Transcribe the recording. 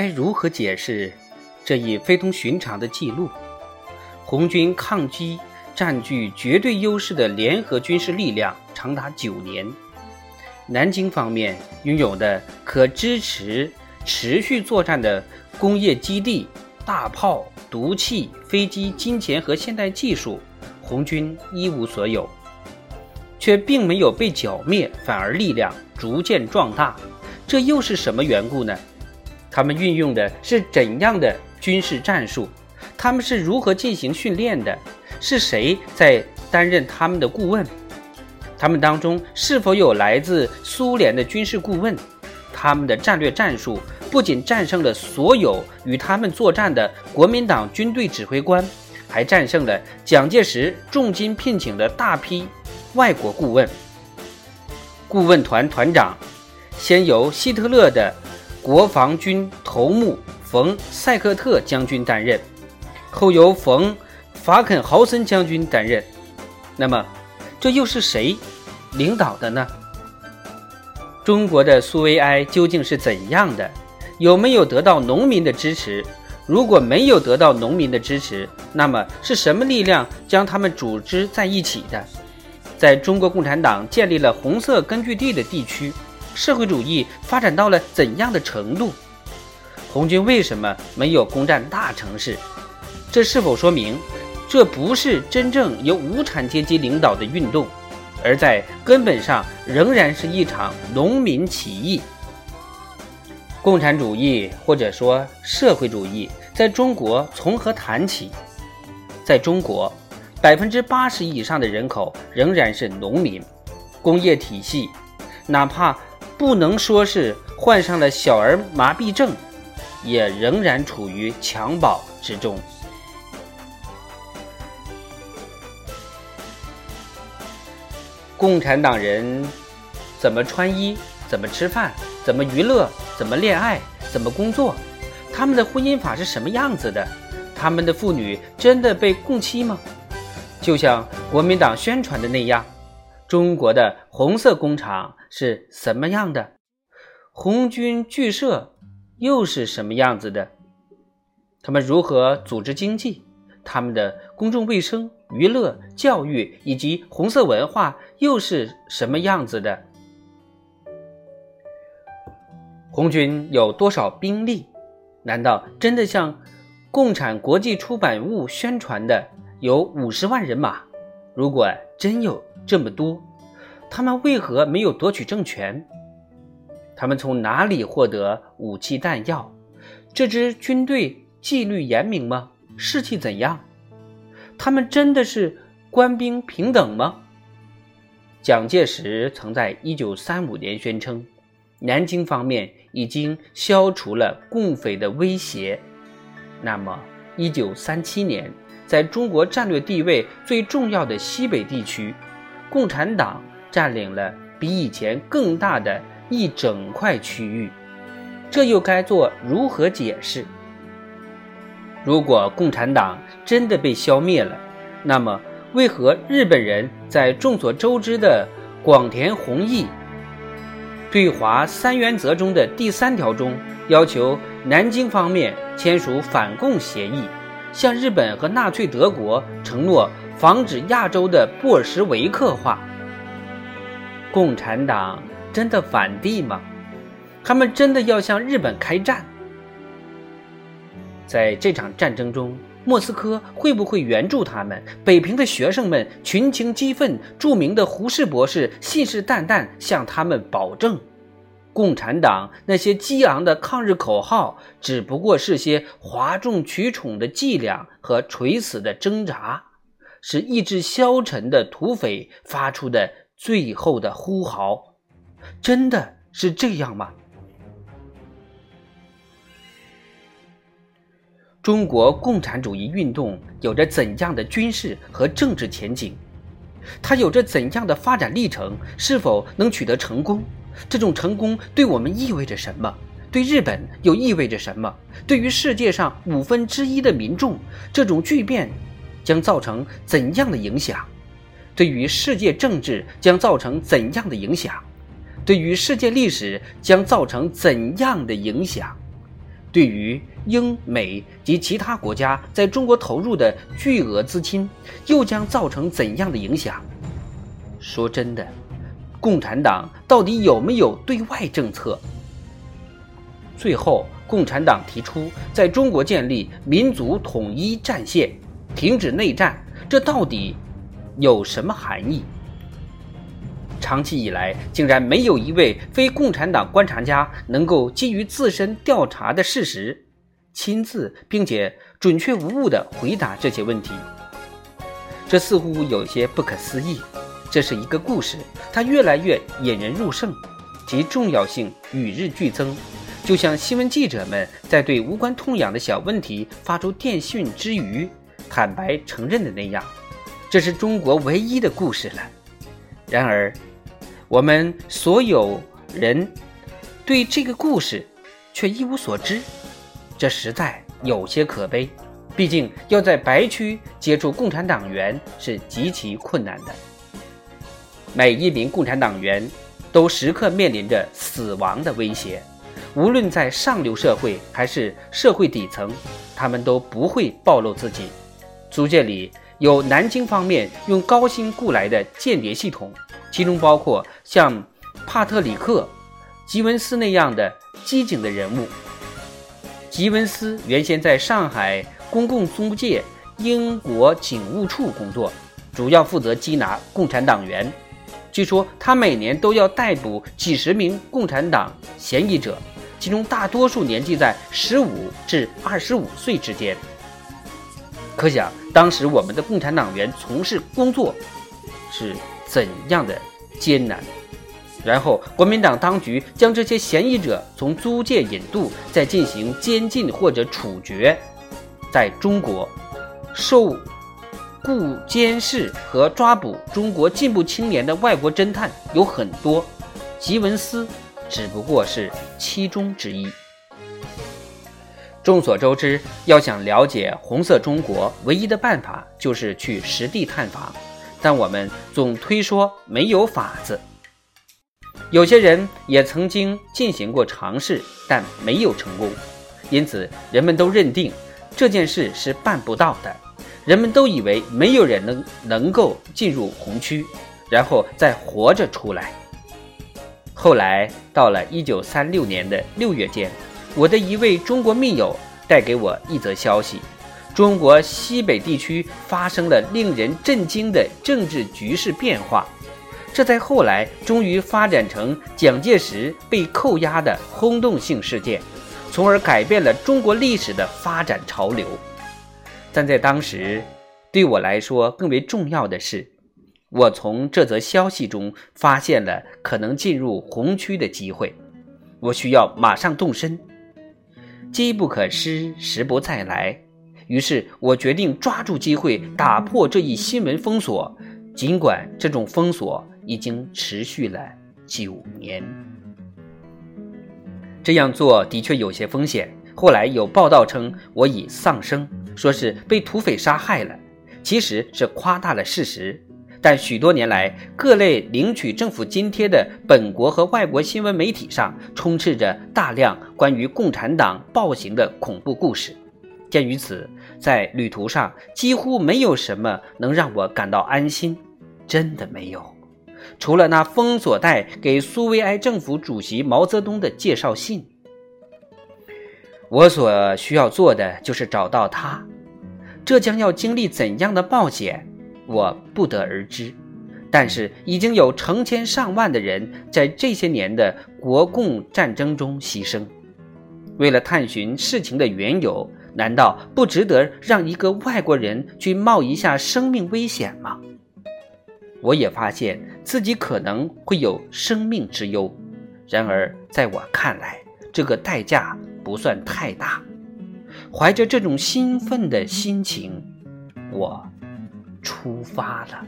该如何解释这一非同寻常的记录？红军抗击占据绝对优势的联合军事力量长达九年，南京方面拥有的可支持持续作战的工业基地、大炮、毒气、飞机、金钱和现代技术，红军一无所有，却并没有被剿灭，反而力量逐渐壮大。这又是什么缘故呢？他们运用的是怎样的军事战术？他们是如何进行训练的？是谁在担任他们的顾问？他们当中是否有来自苏联的军事顾问？他们的战略战术不仅战胜了所有与他们作战的国民党军队指挥官，还战胜了蒋介石重金聘请的大批外国顾问。顾问团团长。先由希特勒的国防军头目冯塞克特将军担任，后由冯法肯豪森将军担任。那么，这又是谁领导的呢？中国的苏维埃究竟是怎样的？有没有得到农民的支持？如果没有得到农民的支持，那么是什么力量将他们组织在一起的？在中国共产党建立了红色根据地的地区。社会主义发展到了怎样的程度？红军为什么没有攻占大城市？这是否说明这不是真正由无产阶级领导的运动，而在根本上仍然是一场农民起义？共产主义或者说社会主义在中国从何谈起？在中国，百分之八十以上的人口仍然是农民，工业体系哪怕。不能说是患上了小儿麻痹症，也仍然处于襁褓之中。共产党人怎么穿衣？怎么吃饭？怎么娱乐？怎么恋爱？怎么工作？他们的婚姻法是什么样子的？他们的妇女真的被共妻吗？就像国民党宣传的那样，中国的红色工厂。是什么样的？红军剧社又是什么样子的？他们如何组织经济？他们的公众卫生、娱乐、教育以及红色文化又是什么样子的？红军有多少兵力？难道真的像共产国际出版物宣传的有五十万人马？如果真有这么多？他们为何没有夺取政权？他们从哪里获得武器弹药？这支军队纪律严明吗？士气怎样？他们真的是官兵平等吗？蒋介石曾在一九三五年宣称，南京方面已经消除了共匪的威胁。那么，一九三七年，在中国战略地位最重要的西北地区，共产党。占领了比以前更大的一整块区域，这又该做如何解释？如果共产党真的被消灭了，那么为何日本人在众所周知的广田弘毅对华三原则中的第三条中，要求南京方面签署反共协议，向日本和纳粹德国承诺防止亚洲的布尔什维克化？共产党真的反帝吗？他们真的要向日本开战？在这场战争中，莫斯科会不会援助他们？北平的学生们群情激愤，著名的胡适博士信誓旦旦向他们保证：共产党那些激昂的抗日口号，只不过是些哗众取宠的伎俩和垂死的挣扎，是意志消沉的土匪发出的。最后的呼号，真的是这样吗？中国共产主义运动有着怎样的军事和政治前景？它有着怎样的发展历程？是否能取得成功？这种成功对我们意味着什么？对日本又意味着什么？对于世界上五分之一的民众，这种巨变将造成怎样的影响？对于世界政治将造成怎样的影响？对于世界历史将造成怎样的影响？对于英美及其他国家在中国投入的巨额资金，又将造成怎样的影响？说真的，共产党到底有没有对外政策？最后，共产党提出在中国建立民族统一战线，停止内战，这到底有什么含义？长期以来，竟然没有一位非共产党观察家能够基于自身调查的事实，亲自并且准确无误地回答这些问题。这似乎有些不可思议。这是一个故事，它越来越引人入胜，其重要性与日俱增。就像新闻记者们在对无关痛痒的小问题发出电讯之余，坦白承认的那样，这是中国唯一的故事了。然而，我们所有人对这个故事却一无所知，这实在有些可悲。毕竟要在白区接触共产党员是极其困难的。每一名共产党员都时刻面临着死亡的威胁。无论在上流社会还是社会底层，他们都不会暴露自己。租界里有南京方面用高薪雇来的间谍系统，其中包括像帕特里克·吉文斯那样的机警的人物。吉文斯原先在上海公共租界英国警务处工作，主要负责缉拿共产党员。据说他每年都要逮捕几十名共产党嫌疑者。其中大多数年纪在十五至二十五岁之间，可想当时我们的共产党员从事工作是怎样的艰难。然后国民党当局将这些嫌疑者从租界引渡，再进行监禁或者处决。在中国，受故监视和抓捕中国进步青年的外国侦探有很多，吉文斯。只不过是其中之一。众所周知，要想了解红色中国，唯一的办法就是去实地探访。但我们总推说没有法子。有些人也曾经进行过尝试，但没有成功。因此，人们都认定这件事是办不到的。人们都以为没有人能能够进入红区，然后再活着出来。后来到了一九三六年的六月间，我的一位中国密友带给我一则消息：中国西北地区发生了令人震惊的政治局势变化。这在后来终于发展成蒋介石被扣押的轰动性事件，从而改变了中国历史的发展潮流。但在当时，对我来说更为重要的是。我从这则消息中发现了可能进入红区的机会，我需要马上动身。机不可失，时不再来。于是我决定抓住机会打破这一新闻封锁，尽管这种封锁已经持续了九年。这样做的确有些风险。后来有报道称我已丧生，说是被土匪杀害了，其实是夸大了事实。但许多年来，各类领取政府津贴的本国和外国新闻媒体上充斥着大量关于共产党暴行的恐怖故事。鉴于此，在旅途上几乎没有什么能让我感到安心，真的没有，除了那封锁带给苏维埃政府主席毛泽东的介绍信。我所需要做的就是找到他，这将要经历怎样的冒险？我不得而知，但是已经有成千上万的人在这些年的国共战争中牺牲。为了探寻事情的缘由，难道不值得让一个外国人去冒一下生命危险吗？我也发现自己可能会有生命之忧，然而在我看来，这个代价不算太大。怀着这种兴奋的心情，我。出发了。